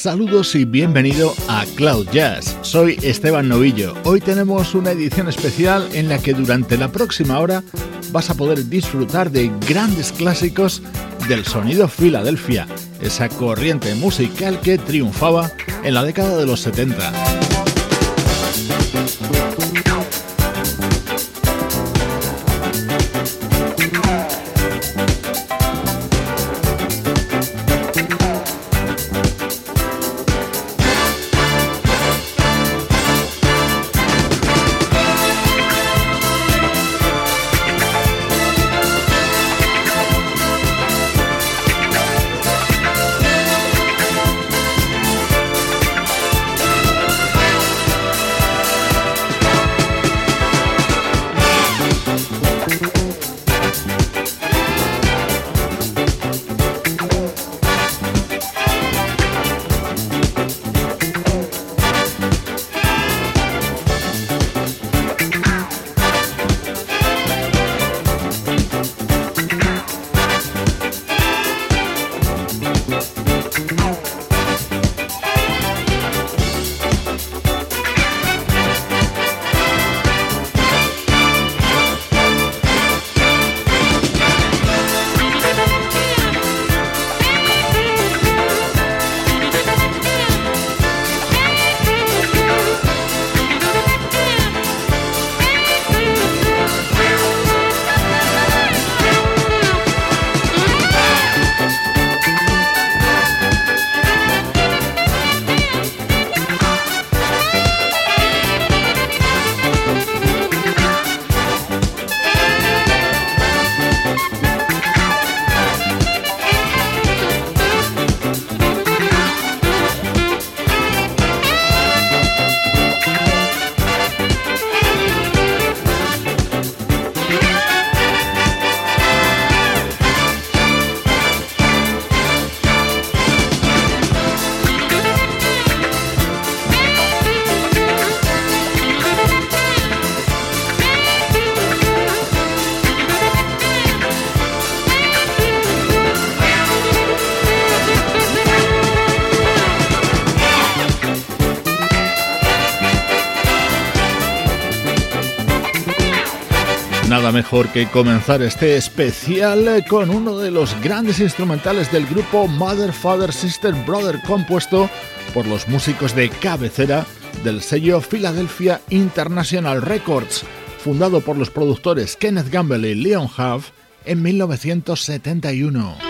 Saludos y bienvenido a Cloud Jazz. Soy Esteban Novillo. Hoy tenemos una edición especial en la que durante la próxima hora vas a poder disfrutar de grandes clásicos del sonido Filadelfia, esa corriente musical que triunfaba en la década de los 70. Mejor que comenzar este especial con uno de los grandes instrumentales del grupo Mother, Father, Sister, Brother, compuesto por los músicos de cabecera del sello Philadelphia International Records, fundado por los productores Kenneth Gamble y Leon Huff en 1971.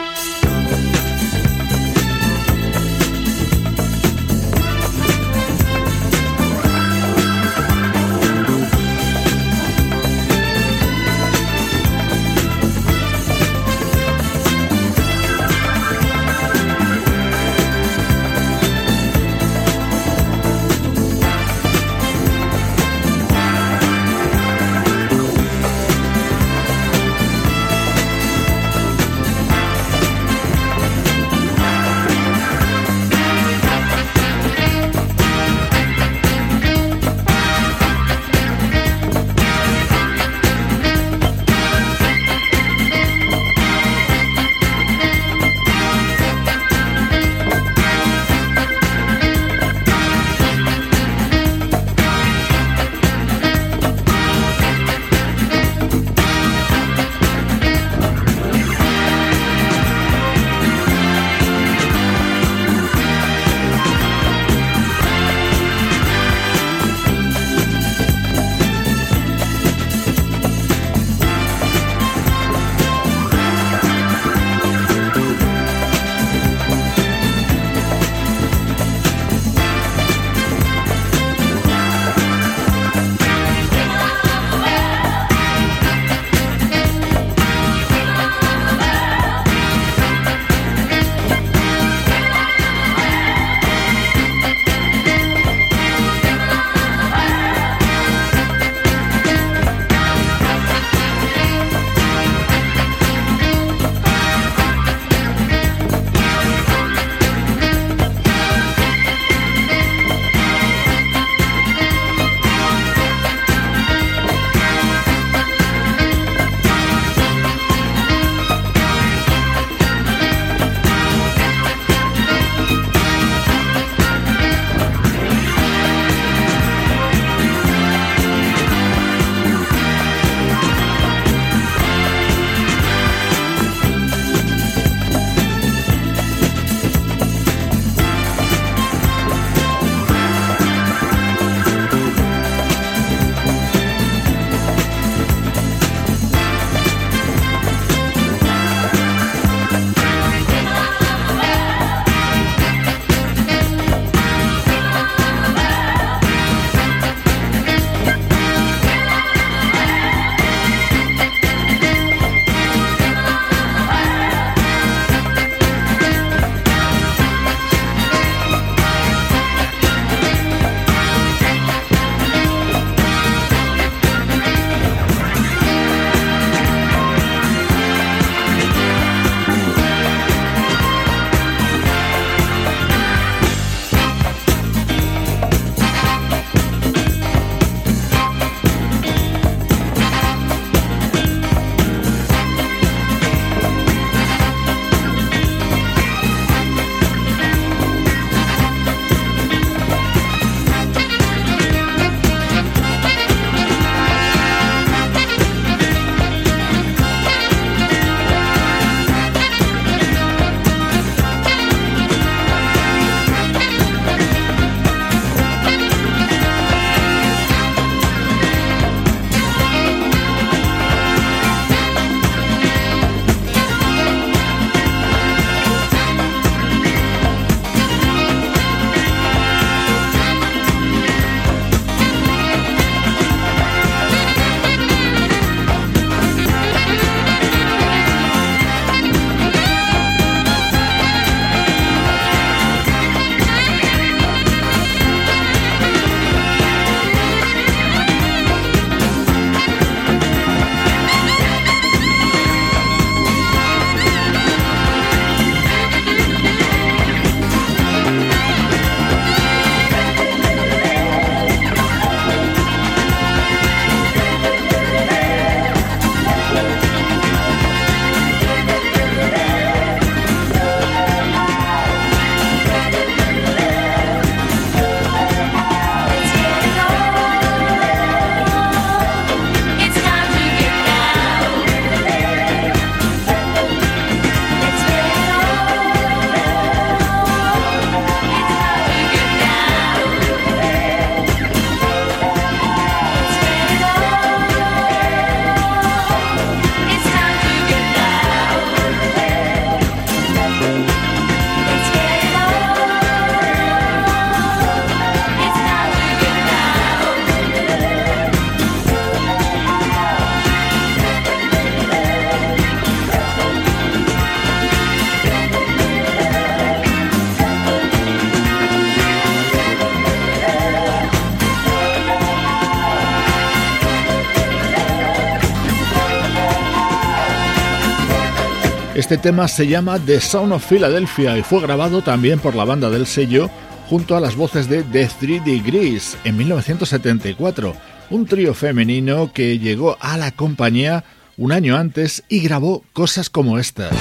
Este tema se llama The Sound of Philadelphia y fue grabado también por la banda del sello junto a las voces de The Three Degrees en 1974, un trío femenino que llegó a la compañía un año antes y grabó cosas como estas.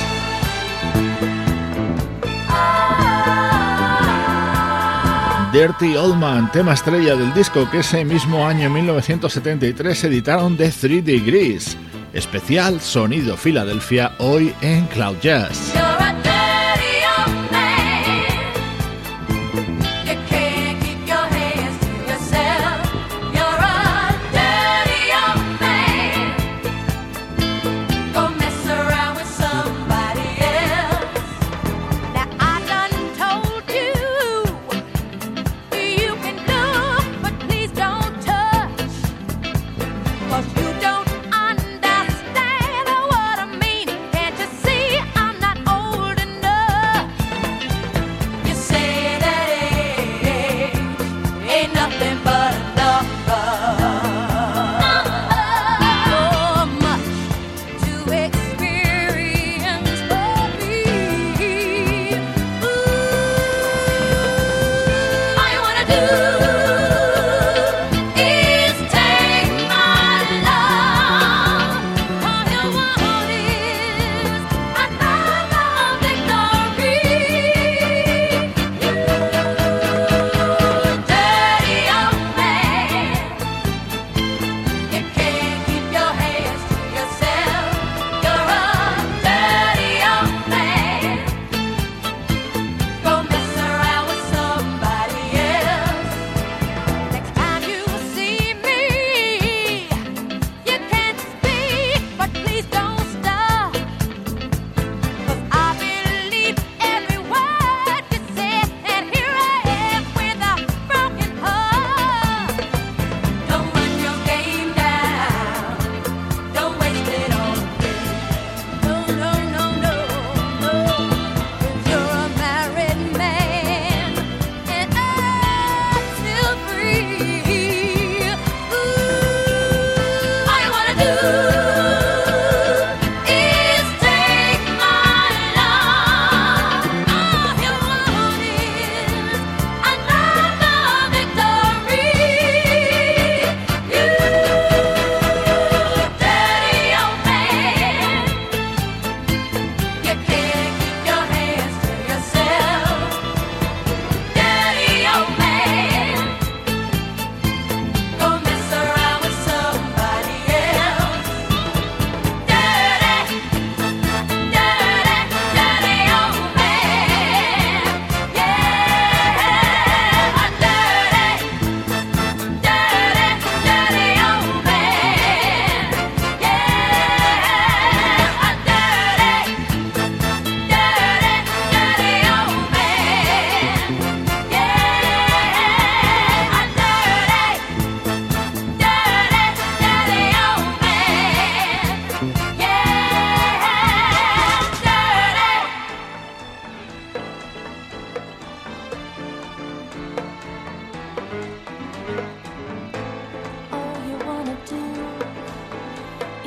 Dirty Old Man, tema estrella del disco que ese mismo año 1973 editaron The Three Degrees, especial Sonido Filadelfia hoy en Cloud Jazz.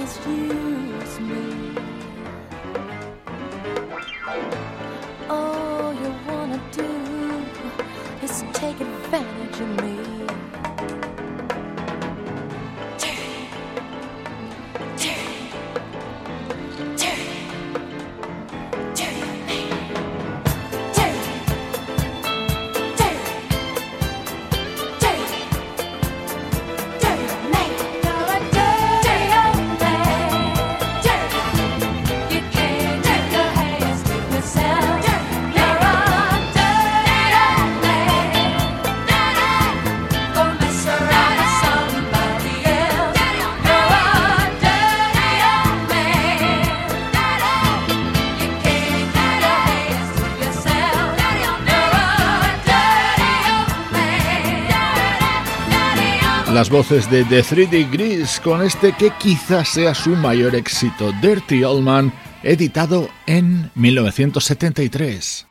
excuse me. Las voces de The 3 Degrees con este que quizás sea su mayor éxito, Dirty Old Man, editado en 1973.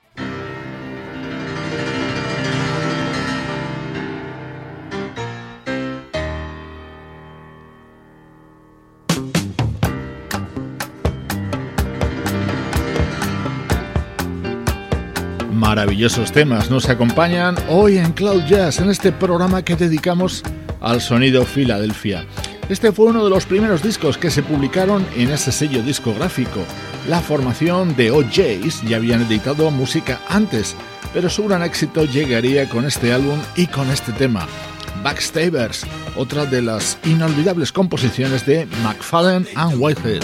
maravillosos temas nos acompañan hoy en Cloud Jazz, en este programa que dedicamos al sonido Filadelfia. Este fue uno de los primeros discos que se publicaron en ese sello discográfico. La formación de OJs ya habían editado música antes, pero su gran éxito llegaría con este álbum y con este tema. Backstabers, otra de las inolvidables composiciones de McFadden and Whitehead.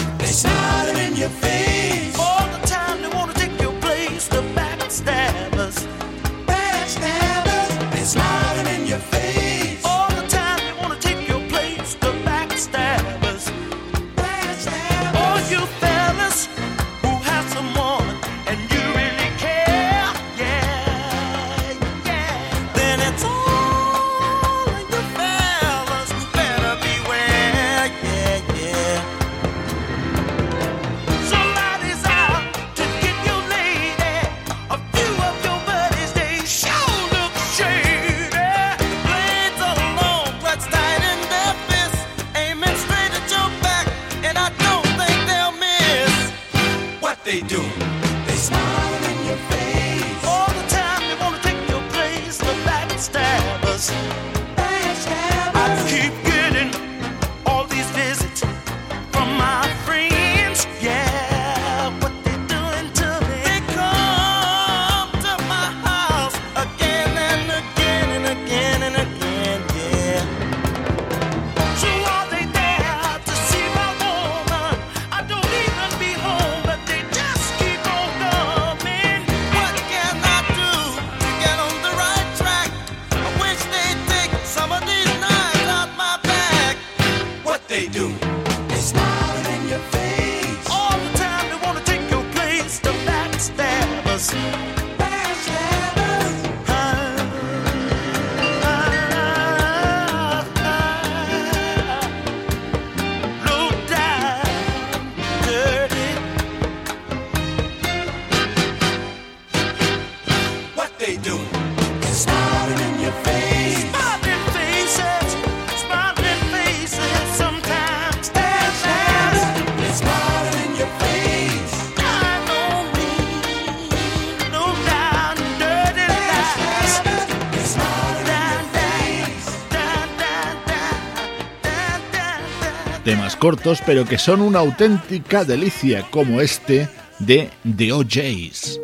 Cortos, pero que son una auténtica delicia, como este de The OJs.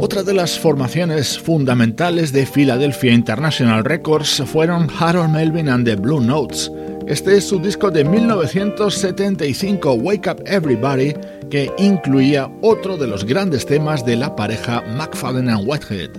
Otra de las formaciones fundamentales de Philadelphia International Records fueron Harold Melvin and the Blue Notes, este es su disco de 1975, Wake Up Everybody, que incluía otro de los grandes temas de la pareja McFadden and Whitehead.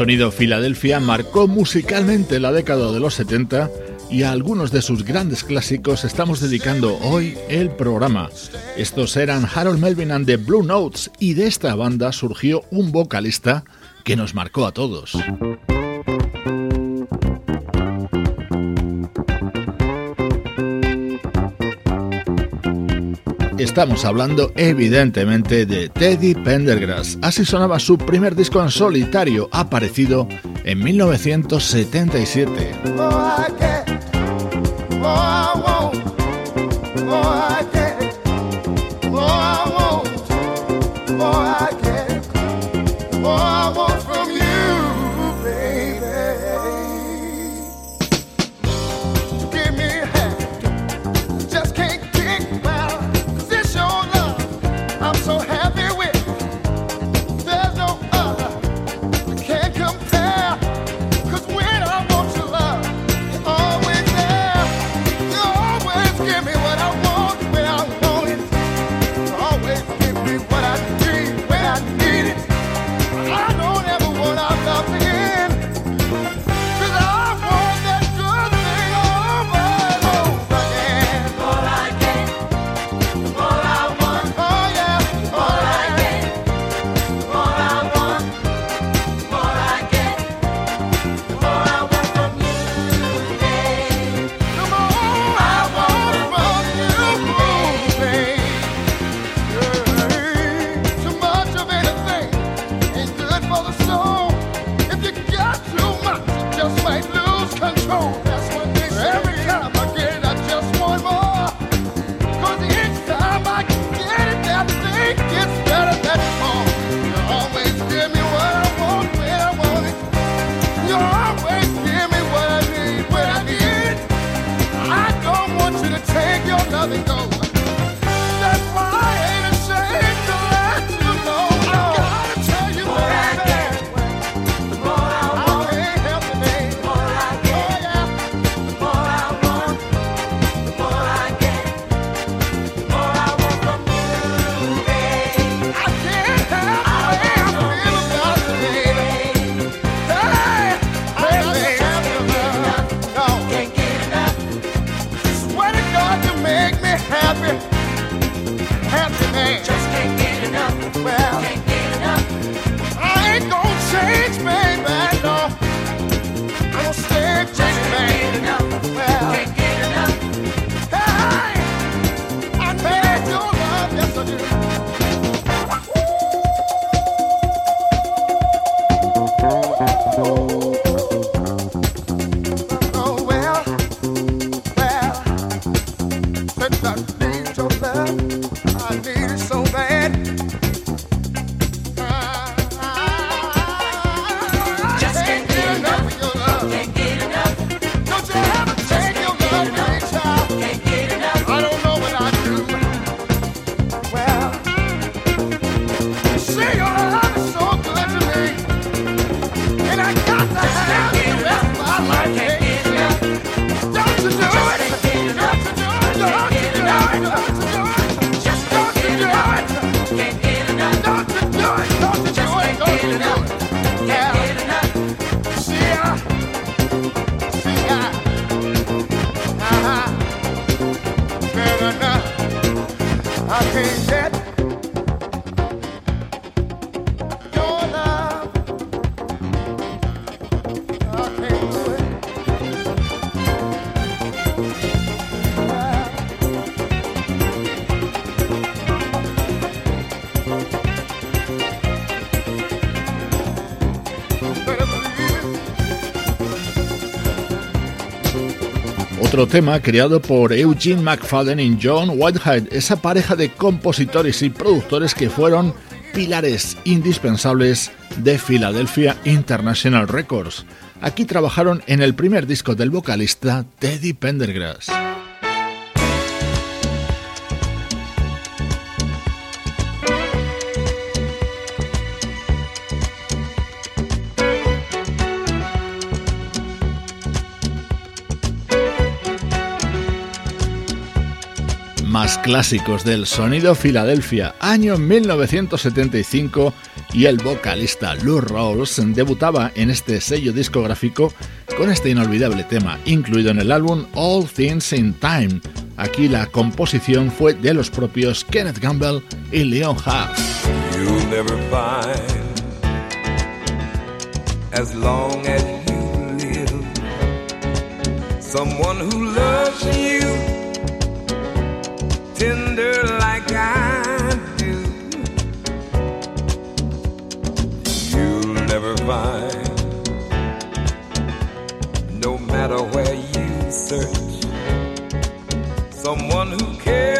Sonido Filadelfia marcó musicalmente la década de los 70 y a algunos de sus grandes clásicos estamos dedicando hoy el programa. Estos eran Harold Melvin and the Blue Notes y de esta banda surgió un vocalista que nos marcó a todos. Estamos hablando evidentemente de Teddy Pendergrass. Así sonaba su primer disco en solitario, aparecido en 1977. Otro tema creado por Eugene McFadden y John Whitehead, esa pareja de compositores y productores que fueron pilares indispensables de Philadelphia International Records. Aquí trabajaron en el primer disco del vocalista Teddy Pendergrass. Clásicos del sonido Filadelfia, año 1975, y el vocalista Lou Rawls debutaba en este sello discográfico con este inolvidable tema, incluido en el álbum All Things in Time. Aquí la composición fue de los propios Kenneth Gamble y Leon Huff. Tender like I do. You'll never find, no matter where you search, someone who cares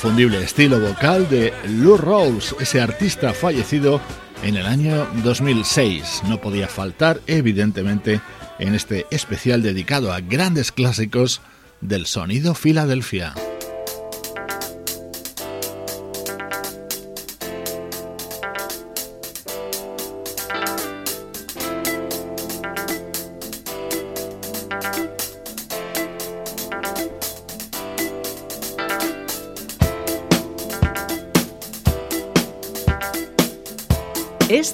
Inconfundible estilo vocal de Lou Rawls, ese artista fallecido en el año 2006. No podía faltar, evidentemente, en este especial dedicado a grandes clásicos del sonido Filadelfia.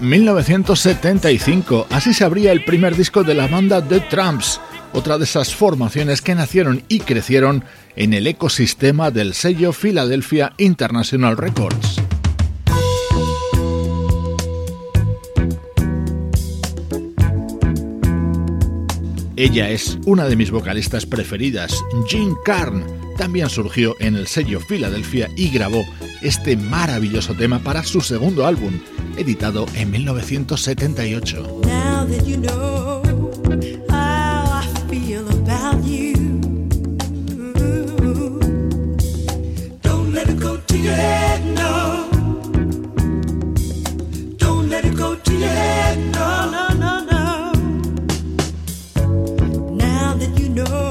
1975, así se abría el primer disco de la banda The Tramps, otra de esas formaciones que nacieron y crecieron en el ecosistema del sello Philadelphia International Records. Ella es una de mis vocalistas preferidas, Jean Carn. También surgió en el sello Philadelphia y grabó este maravilloso tema para su segundo álbum, editado en 1978. without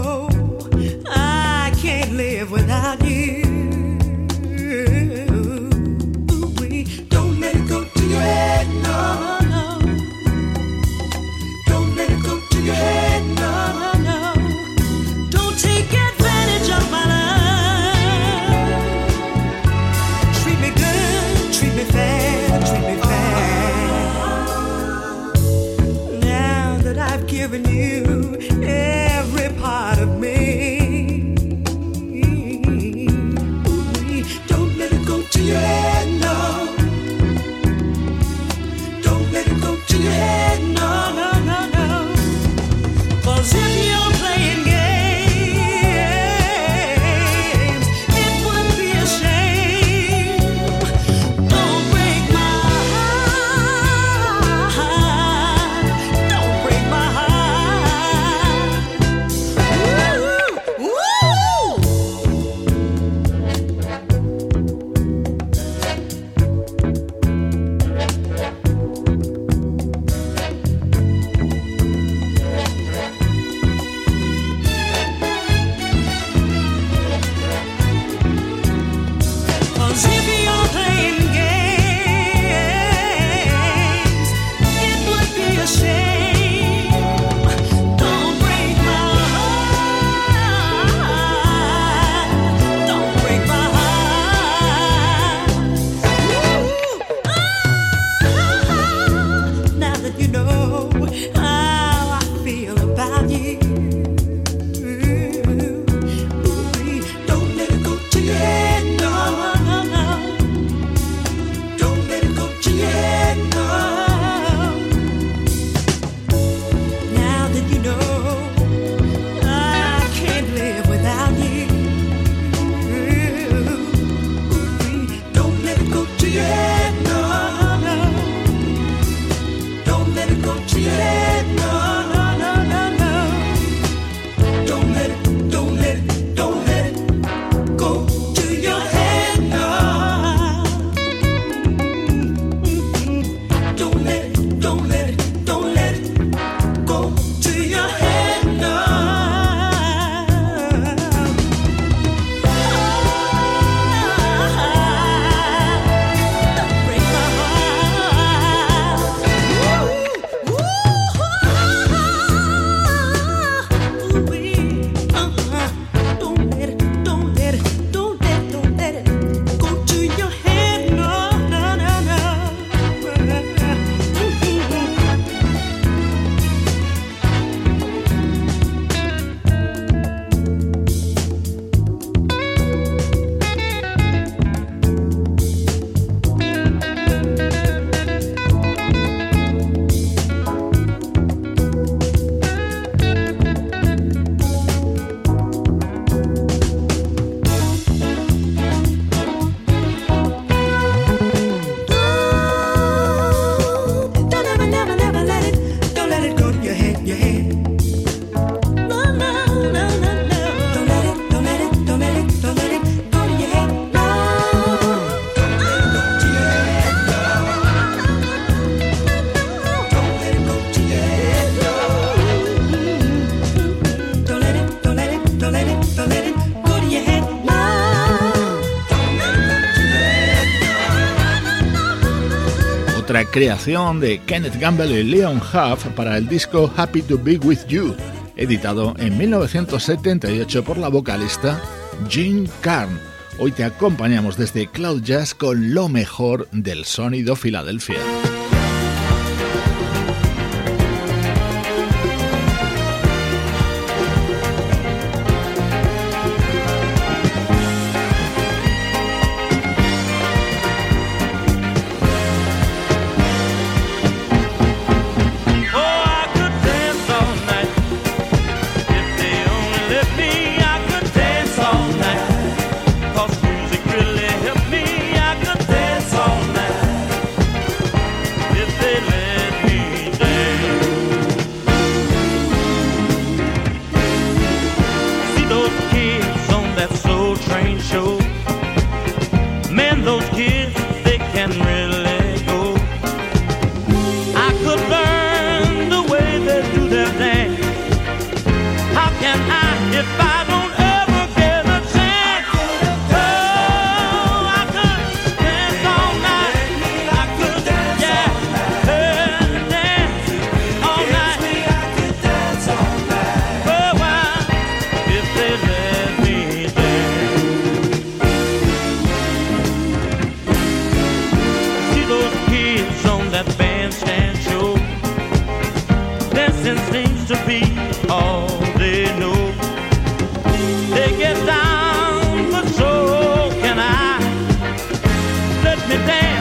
creación de Kenneth Gamble y Leon Huff para el disco Happy to Be With You, editado en 1978 por la vocalista Jean Carn. Hoy te acompañamos desde Cloud Jazz con lo mejor del sonido Filadelfia. today.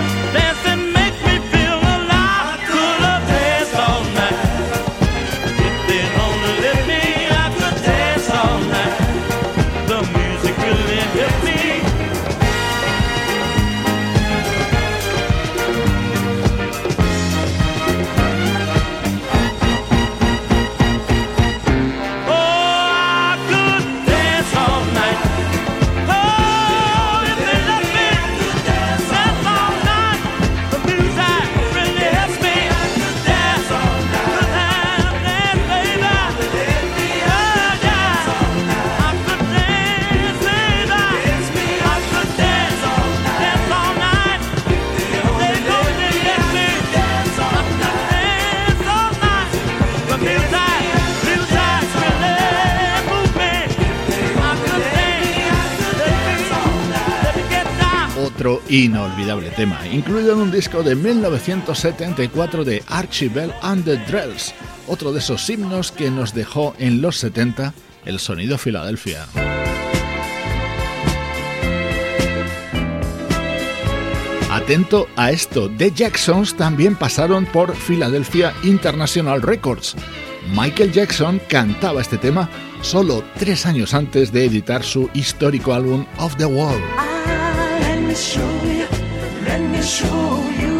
inolvidable tema, incluido en un disco de 1974 de Archibald and the Drells, otro de esos himnos que nos dejó en los 70 el sonido Filadelfia. Atento a esto, The Jacksons también pasaron por Philadelphia International Records. Michael Jackson cantaba este tema solo tres años antes de editar su histórico álbum Of the Wall. show. show you.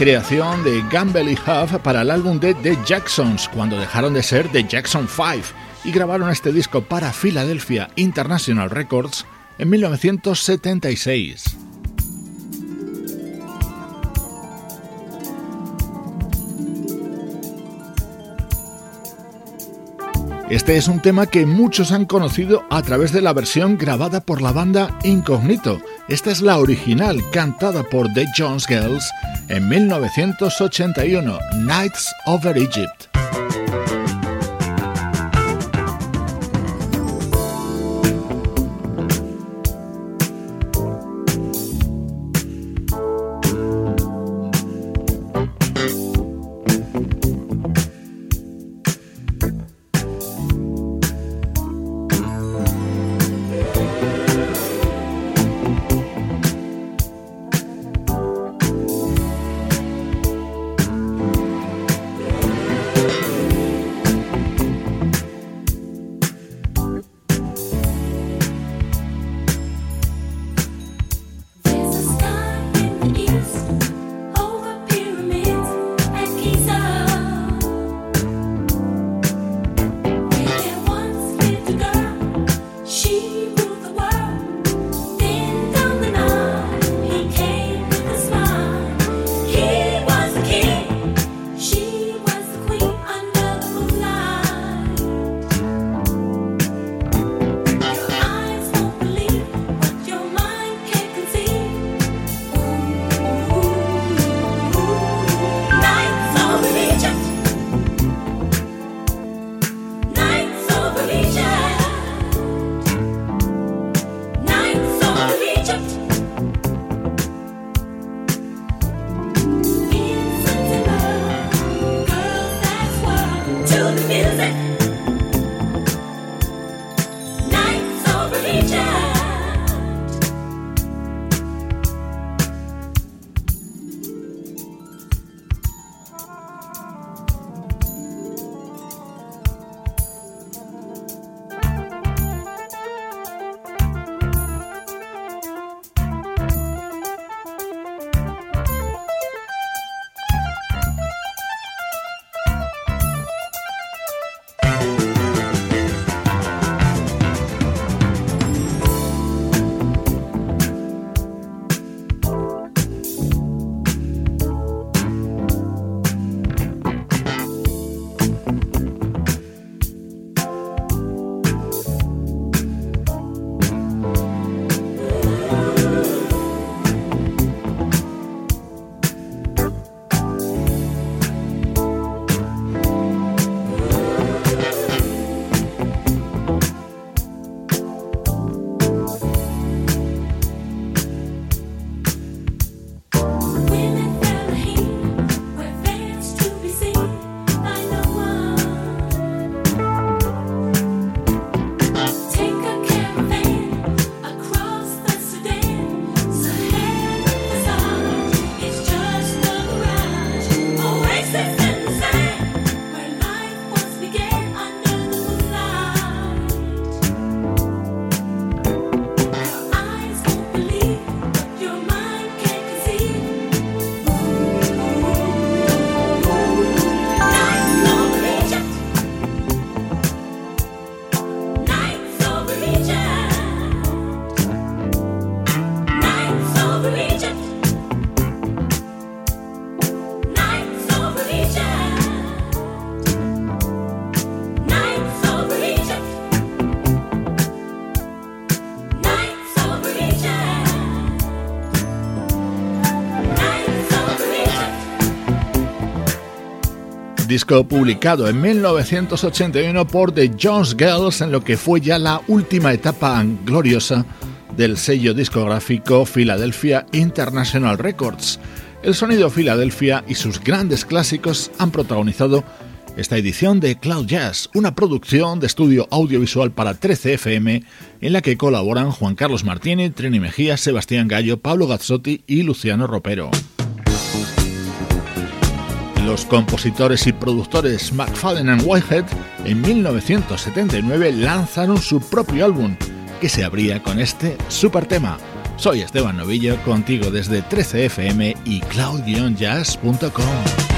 Creación de Gamble y Huff para el álbum de The Jacksons, cuando dejaron de ser The Jackson 5 y grabaron este disco para Philadelphia International Records en 1976. Este es un tema que muchos han conocido a través de la versión grabada por la banda Incognito. Esta es la original cantada por The Jones Girls en 1981, Nights Over Egypt. Disco publicado en 1981 por The Jones Girls en lo que fue ya la última etapa gloriosa del sello discográfico Philadelphia International Records. El sonido Philadelphia y sus grandes clásicos han protagonizado esta edición de Cloud Jazz, una producción de estudio audiovisual para 13 FM en la que colaboran Juan Carlos Martini, Trini Mejía, Sebastián Gallo, Pablo Gazzotti y Luciano Ropero. Los compositores y productores McFadden and Whitehead en 1979 lanzaron su propio álbum, que se abría con este super tema. Soy Esteban Novillo, contigo desde 13fm y cloud-jazz.com.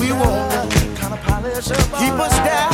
we want. Keep us down.